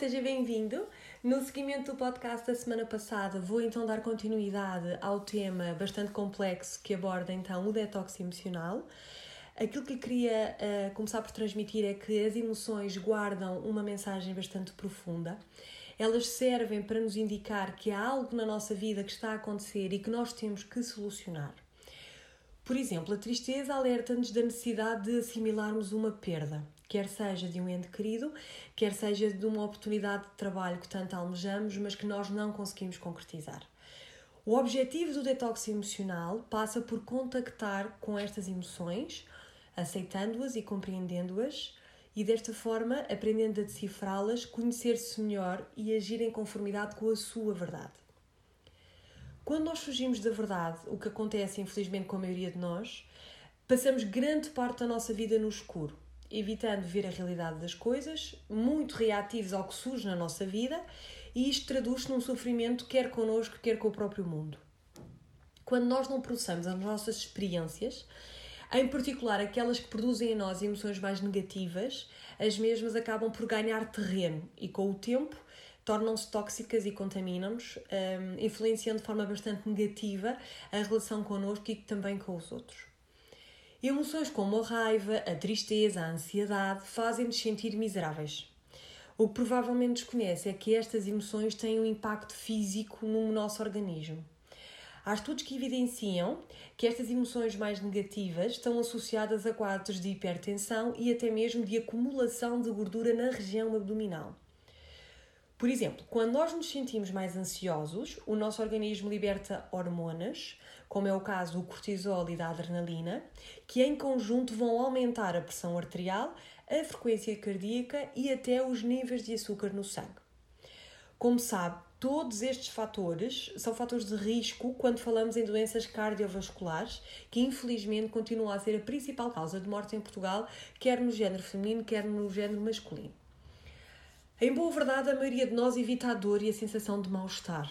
seja bem-vindo. No seguimento do podcast da semana passada, vou então dar continuidade ao tema bastante complexo que aborda então o detox emocional. Aquilo que queria uh, começar por transmitir é que as emoções guardam uma mensagem bastante profunda. Elas servem para nos indicar que há algo na nossa vida que está a acontecer e que nós temos que solucionar. Por exemplo, a tristeza alerta-nos da necessidade de assimilarmos uma perda quer seja de um ente querido, quer seja de uma oportunidade de trabalho que tanto almejamos, mas que nós não conseguimos concretizar. O objetivo do detox emocional passa por contactar com estas emoções, aceitando-as e compreendendo-as, e desta forma aprendendo a decifrá-las, conhecer-se melhor e agir em conformidade com a sua verdade. Quando nós fugimos da verdade, o que acontece infelizmente com a maioria de nós, passamos grande parte da nossa vida no escuro evitando ver a realidade das coisas, muito reativos ao que surge na nossa vida, e isto traduz-se num sofrimento quer connosco, quer com o próprio mundo. Quando nós não processamos as nossas experiências, em particular aquelas que produzem em nós emoções mais negativas, as mesmas acabam por ganhar terreno e, com o tempo, tornam-se tóxicas e contaminam-nos, um, influenciando de forma bastante negativa a relação connosco e também com os outros. Emoções como a raiva, a tristeza, a ansiedade fazem-nos sentir miseráveis. O que provavelmente desconhece é que estas emoções têm um impacto físico no nosso organismo. Há estudos que evidenciam que estas emoções mais negativas estão associadas a quadros de hipertensão e até mesmo de acumulação de gordura na região abdominal. Por exemplo, quando nós nos sentimos mais ansiosos, o nosso organismo liberta hormonas como é o caso do cortisol e da adrenalina, que em conjunto vão aumentar a pressão arterial, a frequência cardíaca e até os níveis de açúcar no sangue. Como sabe, todos estes fatores são fatores de risco quando falamos em doenças cardiovasculares, que infelizmente continua a ser a principal causa de morte em Portugal, quer no género feminino, quer no género masculino. Em boa verdade, a maioria de nós evita a dor e a sensação de mal-estar.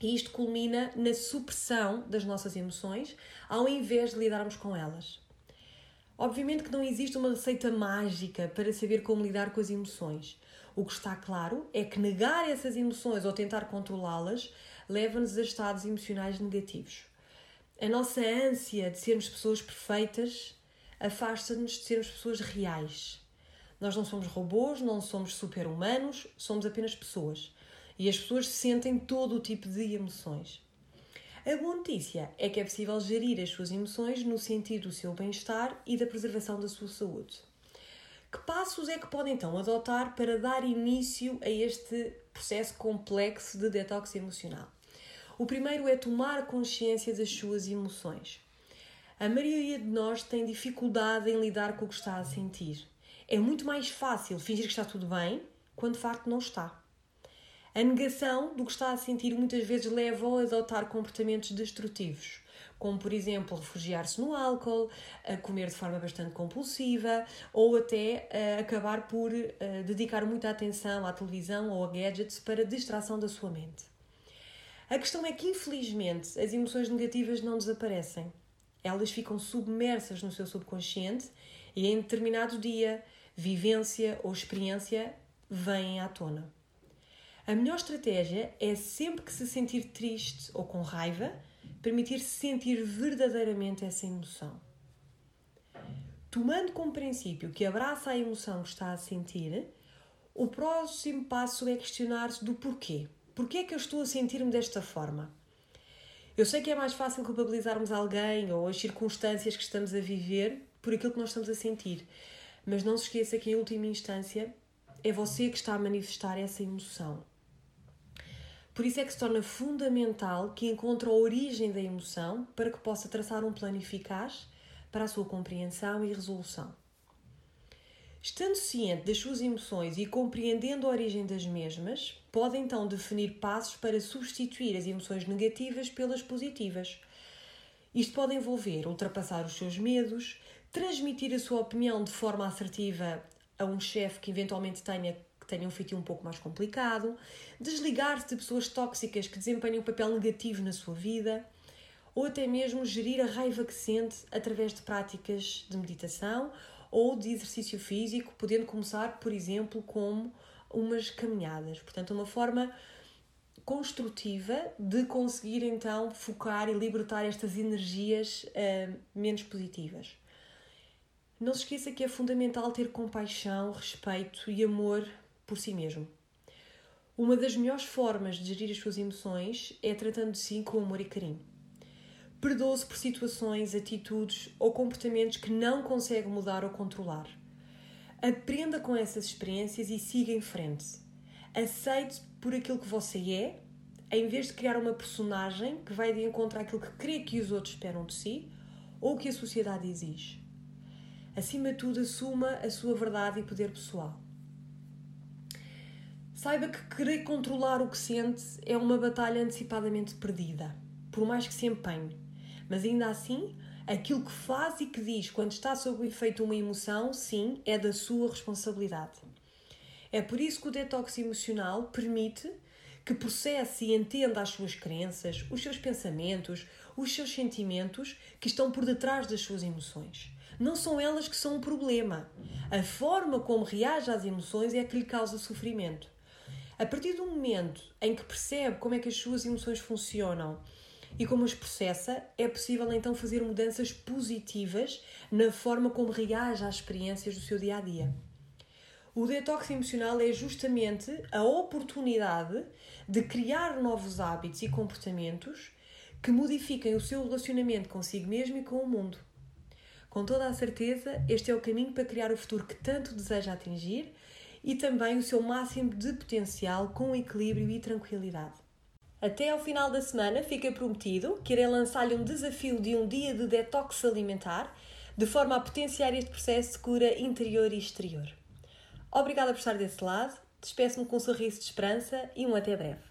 E isto culmina na supressão das nossas emoções, ao invés de lidarmos com elas. Obviamente que não existe uma receita mágica para saber como lidar com as emoções. O que está claro é que negar essas emoções ou tentar controlá-las leva-nos a estados emocionais negativos. A nossa ânsia de sermos pessoas perfeitas afasta-nos de sermos pessoas reais. Nós não somos robôs, não somos super-humanos, somos apenas pessoas e as pessoas sentem todo o tipo de emoções. A boa notícia é que é possível gerir as suas emoções no sentido do seu bem-estar e da preservação da sua saúde. Que passos é que podem então adotar para dar início a este processo complexo de detox emocional? O primeiro é tomar consciência das suas emoções. A maioria de nós tem dificuldade em lidar com o que está a sentir. É muito mais fácil fingir que está tudo bem quando de facto não está. A negação do que está a sentir muitas vezes leva a adotar comportamentos destrutivos, como por exemplo refugiar-se no álcool, a comer de forma bastante compulsiva ou até acabar por a dedicar muita atenção à televisão ou a gadgets para distração da sua mente. A questão é que, infelizmente, as emoções negativas não desaparecem. Elas ficam submersas no seu subconsciente e, em determinado dia, vivência ou experiência vêm à tona. A melhor estratégia é sempre que se sentir triste ou com raiva, permitir-se sentir verdadeiramente essa emoção. Tomando como princípio que abraça a emoção que está a sentir, o próximo passo é questionar-se do porquê. Porquê é que eu estou a sentir-me desta forma? Eu sei que é mais fácil culpabilizarmos alguém ou as circunstâncias que estamos a viver por aquilo que nós estamos a sentir, mas não se esqueça que, em última instância, é você que está a manifestar essa emoção. Por isso é que se torna fundamental que encontre a origem da emoção para que possa traçar um plano eficaz para a sua compreensão e resolução. Estando ciente das suas emoções e compreendendo a origem das mesmas, pode então definir passos para substituir as emoções negativas pelas positivas. Isto pode envolver ultrapassar os seus medos, transmitir a sua opinião de forma assertiva a um chefe que eventualmente tenha tenham um feitio um pouco mais complicado, desligar-se de pessoas tóxicas que desempenham um papel negativo na sua vida, ou até mesmo gerir a raiva que sente através de práticas de meditação ou de exercício físico, podendo começar, por exemplo, como umas caminhadas. Portanto, uma forma construtiva de conseguir então focar e libertar estas energias uh, menos positivas. Não se esqueça que é fundamental ter compaixão, respeito e amor por si mesmo. Uma das melhores formas de gerir as suas emoções é tratando de si com amor e carinho. Perdoe-se por situações, atitudes ou comportamentos que não consegue mudar ou controlar. Aprenda com essas experiências e siga em frente. Aceite por aquilo que você é, em vez de criar uma personagem que vai de encontro àquilo que crê que os outros esperam de si ou que a sociedade exige. Acima de tudo, assuma a sua verdade e poder pessoal. Saiba que querer controlar o que sente é uma batalha antecipadamente perdida, por mais que se empenhe. Mas ainda assim, aquilo que faz e que diz quando está sob o efeito de uma emoção, sim, é da sua responsabilidade. É por isso que o detox emocional permite que processe e entenda as suas crenças, os seus pensamentos, os seus sentimentos que estão por detrás das suas emoções. Não são elas que são o problema. A forma como reage às emoções é que lhe causa sofrimento. A partir do momento em que percebe como é que as suas emoções funcionam e como as processa, é possível então fazer mudanças positivas na forma como reage às experiências do seu dia a dia. O detox emocional é justamente a oportunidade de criar novos hábitos e comportamentos que modifiquem o seu relacionamento consigo mesmo e com o mundo. Com toda a certeza, este é o caminho para criar o futuro que tanto deseja atingir e também o seu máximo de potencial com equilíbrio e tranquilidade. Até ao final da semana fica prometido que irei lançar-lhe um desafio de um dia de detox alimentar, de forma a potenciar este processo de cura interior e exterior. Obrigada por estar desse lado, despeço-me com um sorriso de esperança e um até breve.